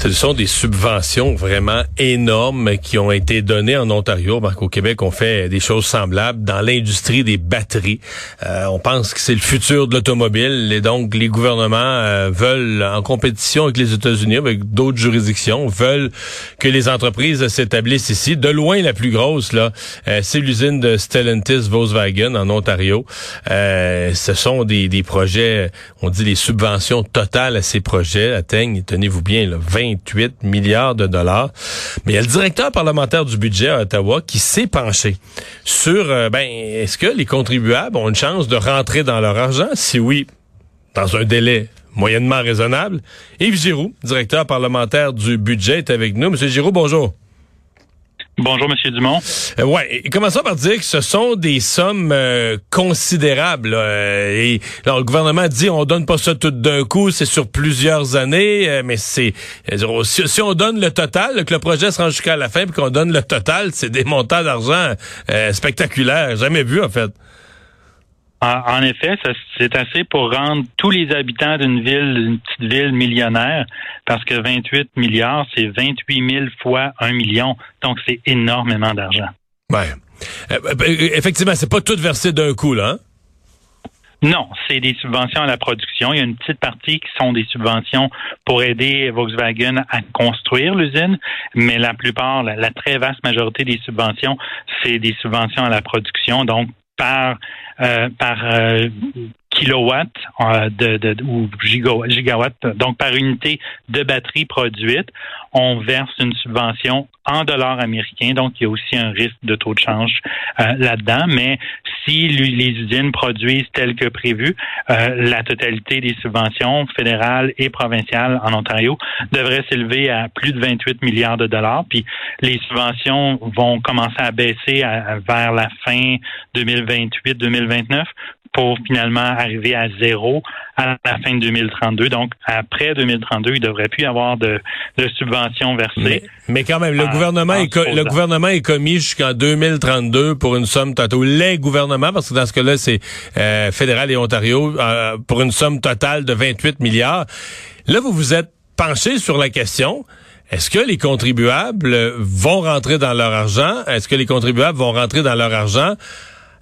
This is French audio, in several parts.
Ce sont des subventions vraiment énormes qui ont été données en Ontario. Ben, au Québec, on fait des choses semblables dans l'industrie des batteries. Euh, on pense que c'est le futur de l'automobile et donc les gouvernements euh, veulent, en compétition avec les États-Unis, avec d'autres juridictions, veulent que les entreprises s'établissent ici. De loin, la plus grosse, là, euh, c'est l'usine de Stellantis Volkswagen en Ontario. ce sont des, des projets, on dit les subventions totales à ces projets atteignent, tenez-vous bien, là, 20 28 milliards de dollars. Mais il y a le directeur parlementaire du budget à Ottawa qui s'est penché sur, euh, ben, est-ce que les contribuables ont une chance de rentrer dans leur argent? Si oui, dans un délai moyennement raisonnable. Yves Giroux, directeur parlementaire du budget, est avec nous. Monsieur Giroux, bonjour. Bonjour, Monsieur Dumont. Euh, ouais, commençons par dire que ce sont des sommes euh, considérables. Euh, et alors, le gouvernement dit on donne pas ça tout d'un coup, c'est sur plusieurs années, euh, mais c'est si, si, on donne le total, que le projet se rend jusqu'à la fin, puis qu'on donne le total, c'est des montants d'argent spectaculaires, jamais vu en fait. En, effet, c'est assez pour rendre tous les habitants d'une ville, une petite ville millionnaire, parce que 28 milliards, c'est 28 000 fois un million. Donc, c'est énormément d'argent. Ouais. Euh, euh, effectivement, c'est pas tout versé d'un coup, là. Hein? Non, c'est des subventions à la production. Il y a une petite partie qui sont des subventions pour aider Volkswagen à construire l'usine, mais la plupart, la, très vaste majorité des subventions, c'est des subventions à la production. Donc, par euh, par euh, kilowatts euh, de, de, ou gigawatts, donc par unité de batterie produite, on verse une subvention en dollars américains. Donc, il y a aussi un risque de taux de change euh, là-dedans. Mais si les usines produisent tel que prévu, euh, la totalité des subventions fédérales et provinciales en Ontario devrait s'élever à plus de 28 milliards de dollars. Puis les subventions vont commencer à baisser vers la fin 2028-2029 pour finalement arriver à zéro à la fin de 2032. Donc, après 2032, il ne devrait plus y avoir de, de subventions versées. Mais, quand même, le gouvernement est le gouvernement est commis jusqu'en 2032 pour une somme totale. Les gouvernements, parce que dans ce cas-là, c'est euh, fédéral et Ontario, euh, pour une somme totale de 28 milliards. Là, vous vous êtes penché sur la question. Est-ce que les contribuables vont rentrer dans leur argent? Est-ce que les contribuables vont rentrer dans leur argent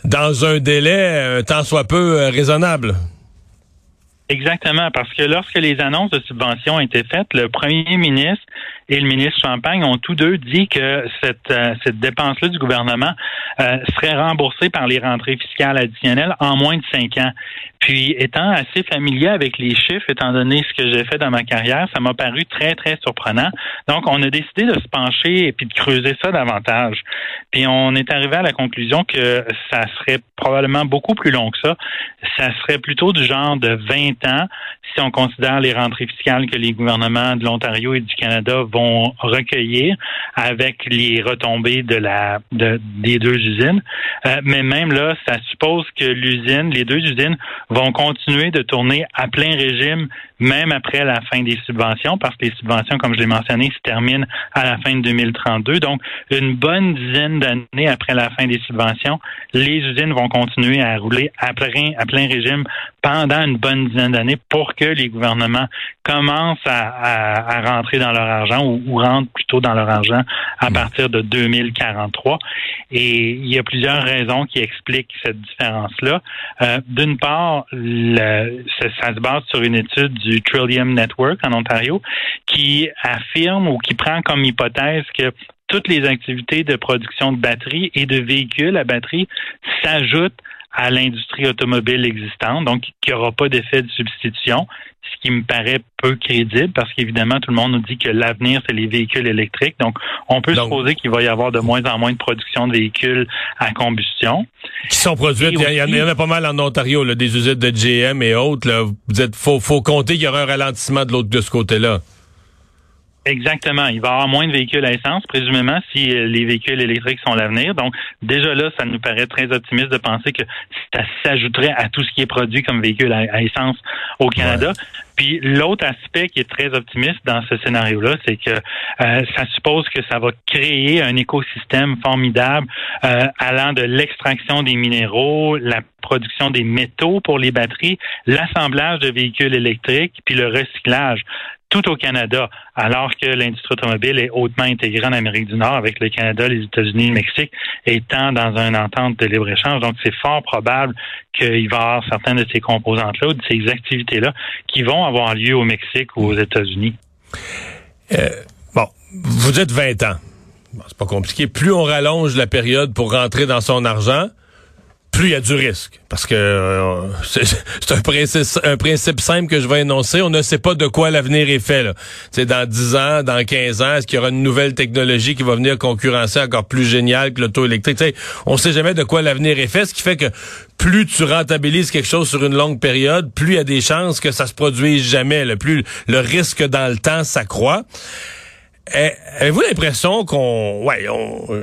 dans un délai un tant soit peu euh, raisonnable. Exactement, parce que lorsque les annonces de subventions ont été faites, le premier ministre et le ministre Champagne ont tous deux dit que cette, euh, cette dépense-là du gouvernement euh, serait remboursée par les rentrées fiscales additionnelles en moins de cinq ans. Puis, étant assez familier avec les chiffres, étant donné ce que j'ai fait dans ma carrière, ça m'a paru très, très surprenant. Donc, on a décidé de se pencher et puis de creuser ça davantage. Puis, on est arrivé à la conclusion que ça serait probablement beaucoup plus long que ça. Ça serait plutôt du genre de 20 ans si on considère les rentrées fiscales que les gouvernements de l'Ontario et du Canada vont recueillir avec les retombées de la de, des deux usines. Euh, mais même là, ça suppose que l'usine, les deux usines vont continuer de tourner à plein régime même après la fin des subventions, parce que les subventions, comme je l'ai mentionné, se terminent à la fin de 2032. Donc, une bonne dizaine d'années après la fin des subventions, les usines vont continuer à rouler à plein, à plein régime pendant une bonne dizaine d'années pour que les gouvernements commencent à, rentrer dans leur argent ou, ou, rentrent plutôt dans leur argent à partir de 2043. Et il y a plusieurs raisons qui expliquent cette différence-là. Euh, d'une part, le, ça, ça se base sur une étude du Trillium Network en Ontario qui affirme ou qui prend comme hypothèse que toutes les activités de production de batteries et de véhicules à batterie s'ajoutent à l'industrie automobile existante, donc qu'il n'y aura pas d'effet de substitution, ce qui me paraît peu crédible parce qu'évidemment, tout le monde nous dit que l'avenir, c'est les véhicules électriques. Donc, on peut supposer qu'il va y avoir de moins en moins de production de véhicules à combustion. Qui sont produits, il, y en a pas mal en Ontario, là, des usines de GM et autres. Là. Vous êtes, faut, faut compter qu'il y aura un ralentissement de l'autre de ce côté-là. Exactement. Il va y avoir moins de véhicules à essence, présumément, si euh, les véhicules électriques sont l'avenir. Donc, déjà là, ça nous paraît très optimiste de penser que ça s'ajouterait à tout ce qui est produit comme véhicule à, essence au Canada. Puis l'autre aspect qui est très optimiste dans ce scénario-là, c'est que euh, ça suppose que ça va créer un écosystème formidable euh, allant de l'extraction des minéraux, la production des métaux pour les batteries, l'assemblage de véhicules électriques, puis le recyclage tout au Canada, alors que l'industrie automobile est hautement intégrée en Amérique du Nord avec le Canada, les États-Unis, le Mexique, étant dans une entente de libre-échange. Donc, c'est fort probable qu'il va y avoir certaines de ces composantes-là ou de ces activités-là qui vont avoir lieu au Mexique ou aux États-Unis. Euh, bon, vous êtes 20 ans. c'est pas compliqué. Plus on rallonge la période pour rentrer dans son argent, plus il y a du risque. Parce que euh, c'est un principe, un simple que je vais énoncer. On ne sait pas de quoi l'avenir est fait. Là. dans 10 ans, dans 15 ans, est-ce qu'il y aura une nouvelle technologie qui va venir concurrencer encore plus géniale que l'auto électrique? On sait jamais de quoi l'avenir est fait, ce qui fait que plus tu rentabilises quelque chose sur une longue période, plus il y a des chances que ça se produise jamais. Là. Plus le risque dans le temps s'accroît. Eh, avez-vous l'impression qu'on, ouais,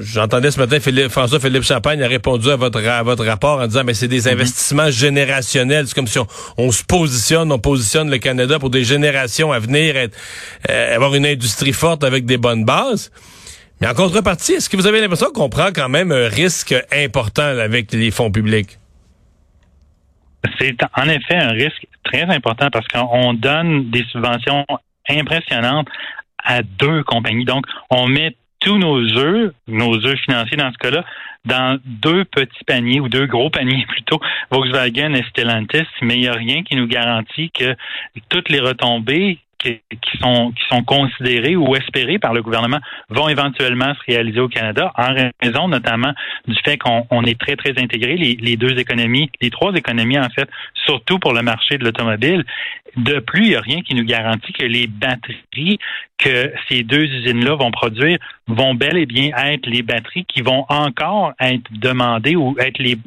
j'entendais ce matin Philippe, François Philippe Champagne a répondu à votre à votre rapport en disant mais c'est des mhm. investissements générationnels, c'est comme si on, se positionne, on positionne le Canada pour des générations à venir, être, euh, avoir une industrie forte avec des bonnes bases. Mais en contrepartie, est-ce que vous avez l'impression qu'on prend quand même un risque important avec les fonds publics? C'est en effet un risque très important parce qu'on donne des subventions impressionnantes à deux compagnies. Donc, on met tous nos œufs, nos œufs financiers dans ce cas-là, dans deux petits paniers ou deux gros paniers plutôt, Volkswagen et Stellantis, mais il n'y a rien qui nous garantit que toutes les retombées qui, sont qui sont considérés ou espérés par le gouvernement vont éventuellement se réaliser au Canada en raison notamment du fait qu'on est très très intégré les, deux économies, les trois économies en fait, surtout pour le marché de l'automobile. De plus, il n'y a rien qui nous garantit que les batteries que ces deux usines-là vont produire vont bel et bien être les batteries qui vont encore être demandées ou être les,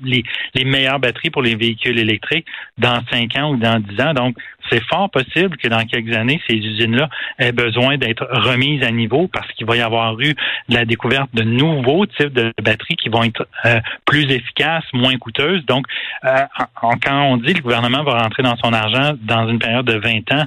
meilleures batteries pour les véhicules électriques dans cinq ans ou dans dix ans. Donc, c'est fort possible que dans quelques années, ces usines-là aient besoin d'être remises à niveau parce qu'il va y avoir eu la découverte de nouveaux types de batteries qui vont être euh, plus efficaces, moins coûteuses. Donc, euh, quand on dit le gouvernement va rentrer dans son argent dans une période de 20 ans,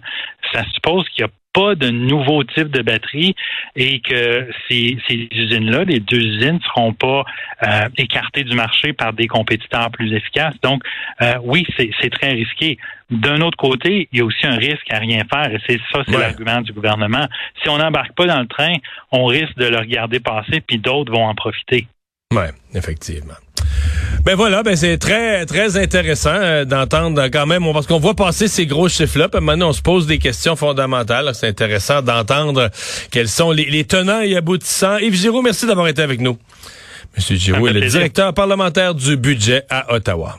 ça suppose qu'il y a pas de nouveaux types de batteries et que ces, ces usines-là, les deux usines, seront pas euh, écartées du marché par des compétiteurs plus efficaces. Donc, euh, oui, c'est très risqué. D'un autre côté, il y a aussi un risque à rien faire, et c'est ça, c'est l'argument du gouvernement. Si on n'embarque pas dans le train, on risque de le regarder passer, puis d'autres vont en profiter. Oui, effectivement. Ben voilà, ben c'est très très intéressant euh, d'entendre quand même, parce qu'on voit passer ces gros chiffres-là, puis maintenant on se pose des questions fondamentales. C'est intéressant d'entendre quels sont les, tenants et aboutissants. Yves Giroux, merci d'avoir été avec nous. Monsieur Giroux est le directeur parlementaire du budget à Ottawa.